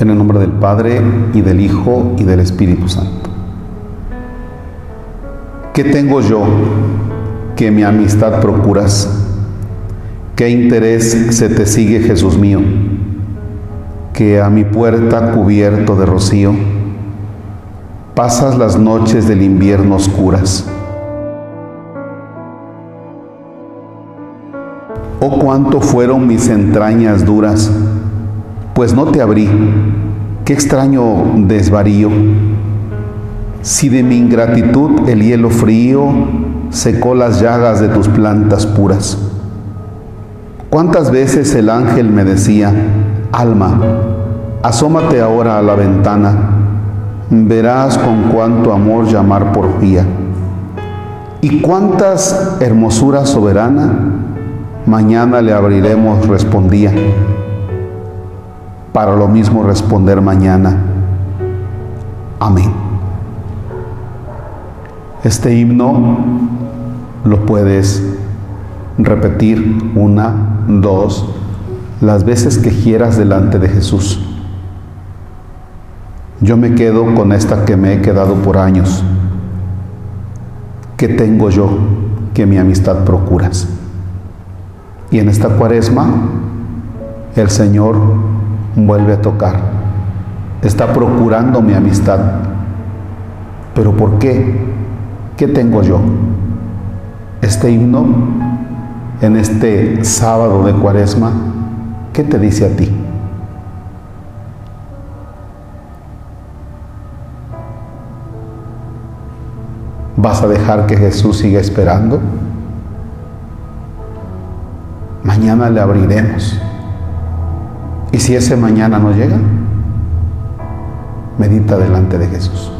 En el nombre del Padre y del Hijo y del Espíritu Santo. ¿Qué tengo yo que mi amistad procuras? ¿Qué interés se te sigue, Jesús mío? Que a mi puerta cubierto de rocío pasas las noches del invierno oscuras. Oh cuánto fueron mis entrañas duras pues no te abrí. Qué extraño desvarío. Si de mi ingratitud el hielo frío secó las llagas de tus plantas puras. ¿Cuántas veces el ángel me decía, alma, asómate ahora a la ventana, verás con cuánto amor llamar por vía. ¿Y cuántas hermosuras soberana mañana le abriremos? respondía para lo mismo responder mañana. Amén. Este himno lo puedes repetir una, dos, las veces que quieras delante de Jesús. Yo me quedo con esta que me he quedado por años. ¿Qué tengo yo que mi amistad procuras? Y en esta cuaresma, el Señor vuelve a tocar. Está procurando mi amistad. ¿Pero por qué? ¿Qué tengo yo? Este himno, en este sábado de cuaresma, ¿qué te dice a ti? ¿Vas a dejar que Jesús siga esperando? Mañana le abriremos. Y si ese mañana no llega, medita delante de Jesús.